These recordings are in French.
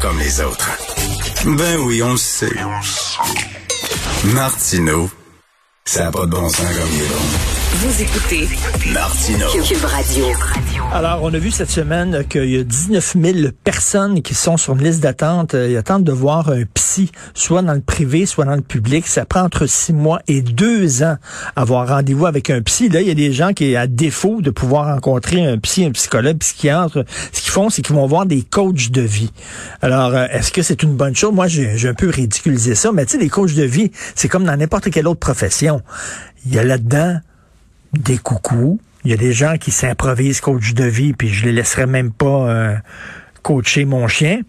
Comme les autres. Ben oui, on le sait. Martineau, ça n'a pas de bon sens comme il est bon. Vous écoutez Martino. Cube Radio. Alors, on a vu cette semaine qu'il y a 19 000 personnes qui sont sur une liste d'attente. Ils attendent de voir un psy, soit dans le privé, soit dans le public. Ça prend entre six mois et deux ans avoir rendez-vous avec un psy. Là, il y a des gens qui, à défaut de pouvoir rencontrer un psy, un psychologue, psychiatre, ce qu'ils font, c'est qu'ils vont voir des coachs de vie. Alors, euh, est-ce que c'est une bonne chose? Moi, j'ai un peu ridiculisé ça, mais tu sais, les coachs de vie, c'est comme dans n'importe quelle autre profession. Il y a là-dedans des coucous. Il y a des gens qui s'improvisent coach de vie, puis je les laisserai même pas euh, coacher mon chien.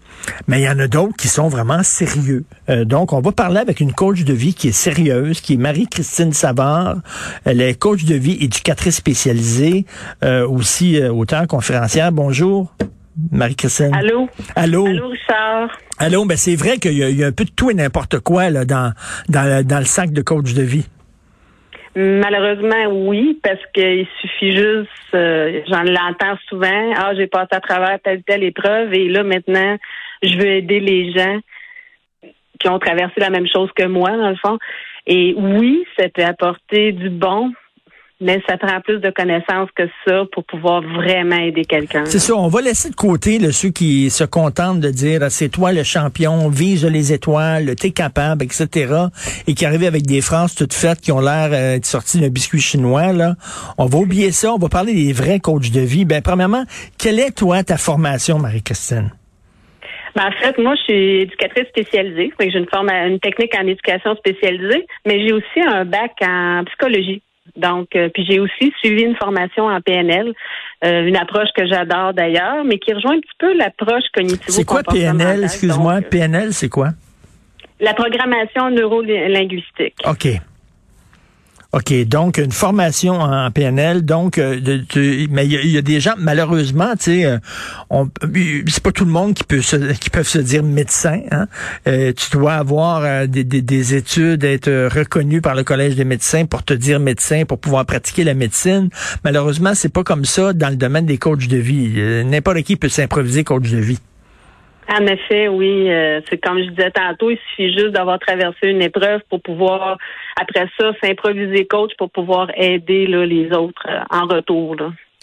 Mais il y en a d'autres qui sont vraiment sérieux. Euh, donc, on va parler avec une coach de vie qui est sérieuse, qui est Marie-Christine Savard. Elle est coach de vie, éducatrice spécialisée, euh, aussi auteur conférencière. Bonjour. Marie-Christine. Allô? Allô? Allô, Richard? Allô, ben c'est vrai qu'il y, y, a un peu de tout et n'importe quoi là, dans, dans, dans le sac de coach de vie. Malheureusement, oui, parce qu'il suffit juste, euh, j'en l'entends souvent, ah, j'ai passé à travers telle telle épreuve et là maintenant, je veux aider les gens qui ont traversé la même chose que moi, dans le fond. Et oui, peut apporter du bon, mais ça prend plus de connaissances que ça pour pouvoir vraiment aider quelqu'un. C'est ça. On va laisser de côté là, ceux qui se contentent de dire ah, c'est toi le champion, vise les étoiles, t'es capable, etc. Et qui arrivent avec des phrases toutes faites qui ont l'air euh, sorties d'un biscuit chinois. Là. On va oublier ça. On va parler des vrais coachs de vie. Ben, premièrement, quelle est toi ta formation, Marie-Christine? Ben, en fait, moi, je suis éducatrice spécialisée. J'ai une, forme, une technique en éducation spécialisée, mais j'ai aussi un bac en psychologie. Donc, euh, puis j'ai aussi suivi une formation en PNL, euh, une approche que j'adore d'ailleurs, mais qui rejoint un petit peu l'approche cognitive. C'est quoi PNL? Excuse-moi, PNL, c'est quoi? La programmation neuro-linguistique. OK. OK, donc une formation en PNL, donc euh, mais il y, a des gens malheureusement, tu sais, euh, c'est pas tout le monde qui peut se, qui peuvent se dire médecin. Hein? Euh, tu dois avoir des, des, études, être reconnu par le collège des médecins pour te dire médecin, pour pouvoir pratiquer la médecine. Malheureusement, c'est pas comme ça dans le domaine des coachs de vie. N'importe qui peut s'improviser coach de vie. En effet, oui. Euh, c'est comme je disais tantôt, il suffit juste d'avoir traversé une épreuve pour pouvoir, après ça, s'improviser coach pour pouvoir aider les autres euh, en retour.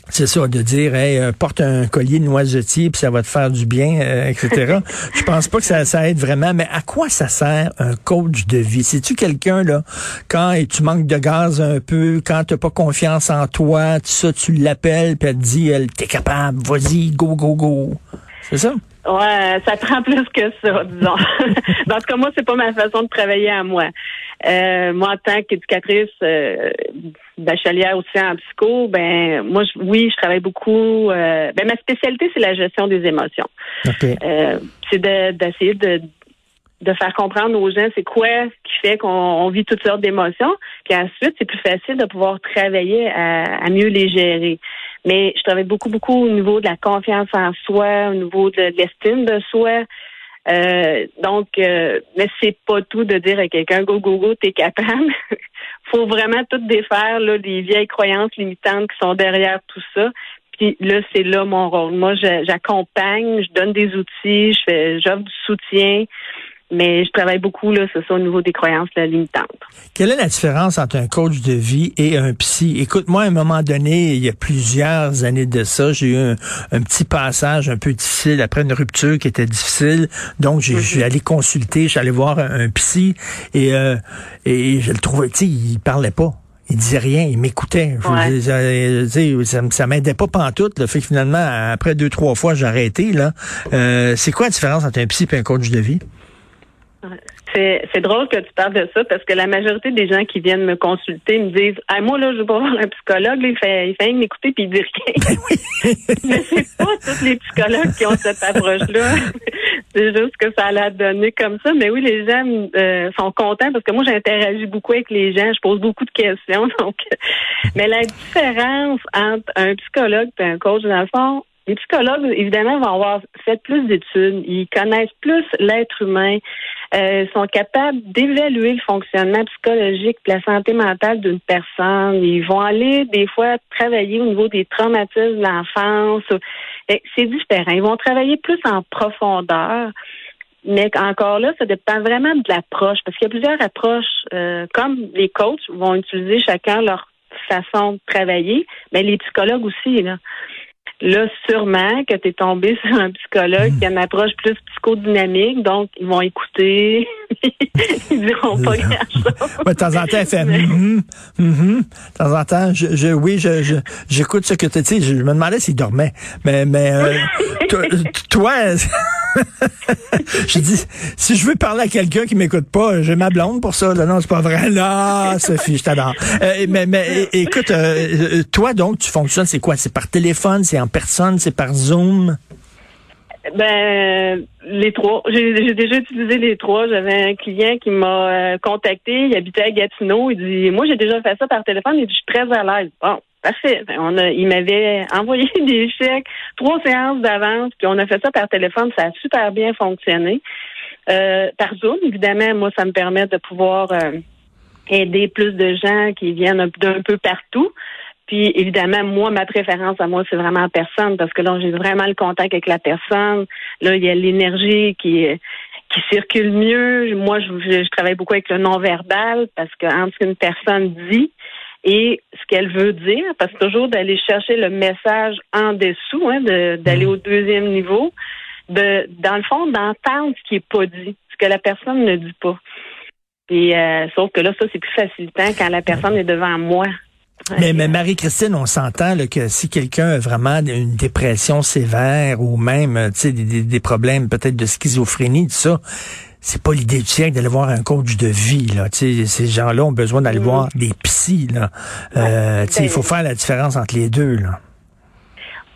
C'est ça, de dire, hey, euh, porte un collier de noisetier puis ça va te faire du bien, etc. Je pense pas que ça, ça aide vraiment, mais à quoi ça sert un coach de vie? C'est-tu quelqu'un, là, quand tu manques de gaz un peu, quand t'as pas confiance en toi, tout ça, tu l'appelles puis elle te dit, t'es capable, vas-y, go, go, go. C'est ça? Ouais, ça prend plus que ça, disons. en tout cas, moi, c'est pas ma façon de travailler à moi. Euh, moi, en tant qu'éducatrice euh, bachelière aussi en psycho, ben moi, oui, je travaille beaucoup. Euh, ben ma spécialité, c'est la gestion des émotions. Euh, c'est d'essayer de, de faire comprendre aux gens c'est quoi qui fait qu'on vit toutes sortes d'émotions. Puis ensuite, c'est plus facile de pouvoir travailler à, à mieux les gérer. Mais je travaille beaucoup, beaucoup au niveau de la confiance en soi, au niveau de, l'estime de soi. Euh, donc, euh, mais c'est pas tout de dire à quelqu'un go go go t'es capable. Faut vraiment tout défaire là les vieilles croyances limitantes qui sont derrière tout ça. Puis là, c'est là mon rôle. Moi, j'accompagne, je donne des outils, je fais, j'offre du soutien mais je travaille beaucoup, là, c'est ça, au niveau des croyances limitantes. Quelle est la différence entre un coach de vie et un psy? Écoute, moi, à un moment donné, il y a plusieurs années de ça, j'ai eu un, petit passage un peu difficile après une rupture qui était difficile. Donc, j'ai, mhm. allé consulter, allé voir un, psy et, euh, et je le trouvais, tu sais, il parlait pas. Il disait rien, il m'écoutait. Ça, ça m'aidait pas pantoute. Là. Fait que finalement, après deux, trois fois, j'ai arrêté. Là. Euh, c'est quoi la différence entre un psy et un coach de vie? C'est drôle que tu parles de ça parce que la majorité des gens qui viennent me consulter me disent ah, moi là je veux pas voir un psychologue il fait il fait m'écouter puis il dit rien. Ben Mais c'est pas tous les psychologues qui ont cette approche là. C'est juste que ça allait donner comme ça. Mais oui, les gens euh, sont contents parce que moi, j'interagis beaucoup avec les gens. Je pose beaucoup de questions. Donc, mais la différence entre un psychologue et un coach, dans le fond, les psychologues, évidemment, vont avoir fait plus d'études. Ils connaissent plus l'être humain. Euh, sont capables d'évaluer le fonctionnement psychologique, la santé mentale d'une personne. Ils vont aller des fois travailler au niveau des traumatismes de l'enfance. C'est différent. Ils vont travailler plus en profondeur. Mais encore là, ça dépend vraiment de l'approche, parce qu'il y a plusieurs approches. Euh, comme les coachs vont utiliser chacun leur façon de travailler, mais les psychologues aussi. Là. Là, sûrement que tu es tombé sur un psychologue qui a une approche plus psychodynamique, donc ils vont écouter, ils diront pas grand-chose. de temps en temps, elle fait mm De temps en temps, je, je oui, je, je j'écoute ce que tu dis. Je me demandais s'il dormait. Mais mais euh, toi, je dis, si je veux parler à quelqu'un qui m'écoute pas, j'ai ma blonde pour ça. non, c'est pas vrai. Là, Sophie, je t'adore. Euh, mais, mais écoute, euh, toi, donc, tu fonctionnes, c'est quoi? C'est par téléphone, c'est en personne, c'est par Zoom? Ben, les trois. J'ai déjà utilisé les trois. J'avais un client qui m'a euh, contacté. Il habitait à Gatineau. Il dit, moi, j'ai déjà fait ça par téléphone. Il dit, je suis très à l'aise. Bon, Parfait. Ben, on a, il m'avait envoyé des chèques, trois séances d'avance, puis on a fait ça par téléphone. Ça a super bien fonctionné. Euh, par Zoom, évidemment, moi, ça me permet de pouvoir euh, aider plus de gens qui viennent d'un peu partout. Puis évidemment, moi, ma préférence à moi, c'est vraiment en personne parce que là, j'ai vraiment le contact avec la personne. Là, il y a l'énergie qui qui circule mieux. Moi, je, je, travaille beaucoup avec le non-verbal parce que entre ce qu'une personne dit et ce qu'elle veut dire, parce que toujours d'aller chercher le message en dessous, hein, d'aller au deuxième niveau, de dans le fond, d'entendre ce qui est pas dit, ce que la personne ne dit pas. Et euh, sauf que là, ça, c'est plus facilitant quand la personne est devant moi. Mais, mais Marie-Christine, on s'entend que si quelqu'un a vraiment une dépression sévère ou même des, des, des problèmes peut-être de schizophrénie, tout ça, c'est pas l'idée du siècle d'aller voir un coach de vie. Là. ces gens-là ont besoin d'aller mm. voir des psys. Là. Euh, il faut faire la différence entre les deux. Là.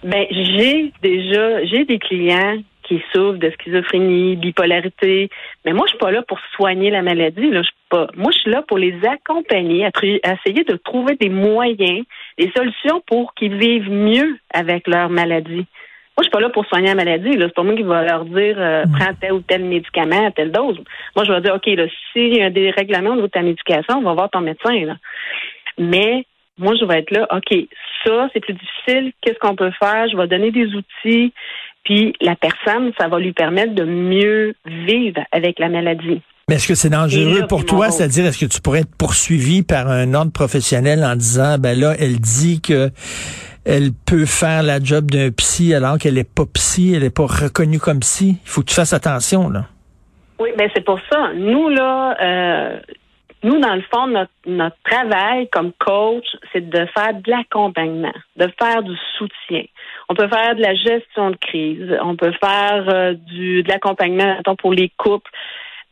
Ben, j'ai déjà j'ai des clients qui souffrent de schizophrénie, bipolarité, mais moi je suis pas là pour soigner la maladie. Là. Je suis pas. Moi je suis là pour les accompagner, à, à essayer de trouver des moyens, des solutions pour qu'ils vivent mieux avec leur maladie. Moi, je suis pas là pour soigner la maladie. C'est pas moi qui va leur dire euh, mm. prends tel ou tel médicament à telle dose. Moi, je vais dire OK, là, s'il y a des règlements au niveau de ta médication, on va voir ton médecin. Là. Mais moi, je vais être là, OK, ça, c'est plus difficile. Qu'est-ce qu'on peut faire? Je vais donner des outils. Puis la personne, ça va lui permettre de mieux vivre avec la maladie. Mais est-ce que c'est dangereux pour toi? C'est-à-dire, est-ce que tu pourrais être poursuivi par un ordre professionnel en disant, ben là, elle dit que elle peut faire la job d'un psy alors qu'elle n'est pas psy, elle n'est pas reconnue comme psy. Il faut que tu fasses attention, là. Oui, ben c'est pour ça. Nous, là, euh, nous, dans le fond, notre, travail comme coach, c'est de faire de l'accompagnement, de faire du soutien. On peut faire de la gestion de crise, on peut faire euh, du de l'accompagnement pour les couples,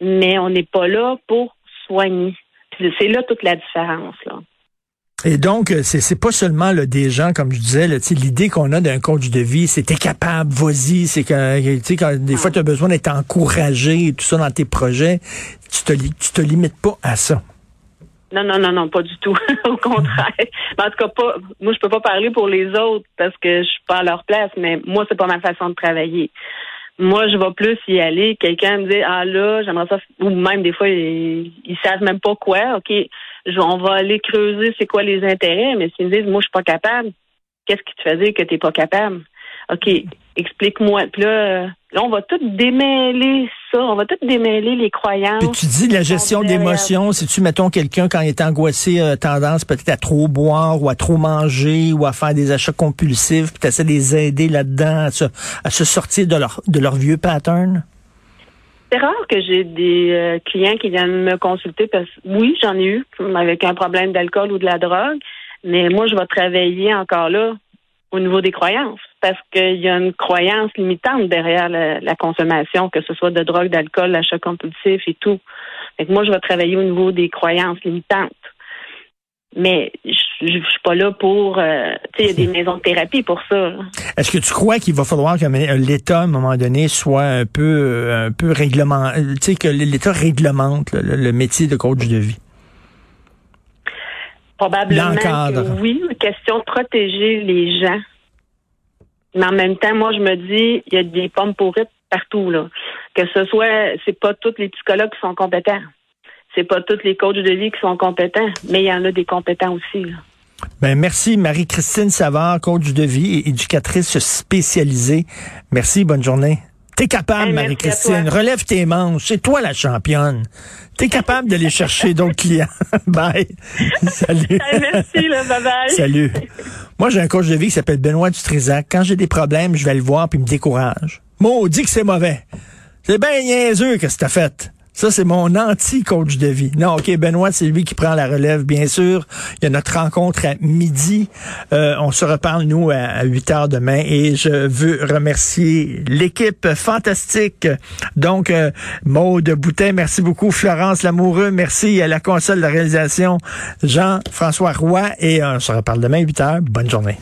mais on n'est pas là pour soigner. C'est là toute la différence. Là. Et donc, euh, c'est, c'est pas seulement là, des gens, comme je disais, là, l'idée qu'on a d'un coach de vie, c'est t'es capable, vas-y, c'est que tu quand des fois tu as besoin d'être encouragé et tout ça dans tes projets, tu te, tu te limites pas à ça. Non, non, non, non, pas du tout. Au contraire. en tout cas, pas, moi, je peux pas parler pour les autres parce que je suis pas à leur place, mais moi, c'est pas ma façon de travailler. Moi, je vais plus y aller. Quelqu'un me dit, ah là, j'aimerais ça, ou même des fois, ils, savent même pas quoi. OK, on va aller creuser c'est quoi les intérêts, mais s'ils me disent, moi, je suis pas capable, qu'est-ce qui te fait dire que tu n'es pas capable? OK, explique-moi. Puis là, là, on va tout démêler ça. On va tout démêler les croyances. Puis tu dis la gestion d'émotions. Si tu, mettons, quelqu'un, quand il est angoissé, a tendance peut-être à trop boire ou à trop manger ou à faire des achats compulsifs, puis tu essaies de les aider là-dedans à se, à se sortir de leur, de leur vieux pattern? C'est rare que j'ai des euh, clients qui viennent me consulter parce que oui, j'en ai eu avec un problème d'alcool ou de la drogue, mais moi, je vais travailler encore là au niveau des croyances parce qu'il y a une croyance limitante derrière la, consommation, que ce soit de drogue, d'alcool, l'achat compulsif et tout. Donc moi, je vais travailler au niveau des croyances limitantes. Mais je, je, suis pas là pour. Euh, tu sais, il y a des maisons de thérapie pour ça. Est-ce que tu crois qu'il va falloir que l'État, à un moment donné, soit un peu, un peu réglement, tu sais, que l'État réglemente le, métier de coach de vie? Probablement que oui. Question de protéger les gens. Mais en même temps, moi, je me dis, il y a des pommes pourrites partout là. Que ce soit, c'est pas tous les psychologues qui sont compétents c'est pas tous les coachs de vie qui sont compétents, mais il y en a des compétents aussi. Ben, merci Marie-Christine Savard, coach de vie et éducatrice spécialisée. Merci, bonne journée. T'es capable, Marie-Christine. Relève tes manches. C'est toi la championne. T'es capable d'aller chercher d'autres clients. bye. Salut. merci, là, bye bye. Salut. Moi, j'ai un coach de vie qui s'appelle Benoît Dutrisac. Quand j'ai des problèmes, je vais le voir puis il me décourage. Maudit que c'est mauvais. C'est bien niaiseux que c'est fait. Ça, c'est mon anti-coach de vie. Non, OK, Benoît, c'est lui qui prend la relève, bien sûr. Il y a notre rencontre à midi. Euh, on se reparle, nous, à, 8 heures demain. Et je veux remercier l'équipe fantastique. Donc, euh, Maude Boutin, merci beaucoup. Florence Lamoureux, merci à la console de réalisation Jean-François Roy. Et on se reparle demain à 8 heures. Bonne journée.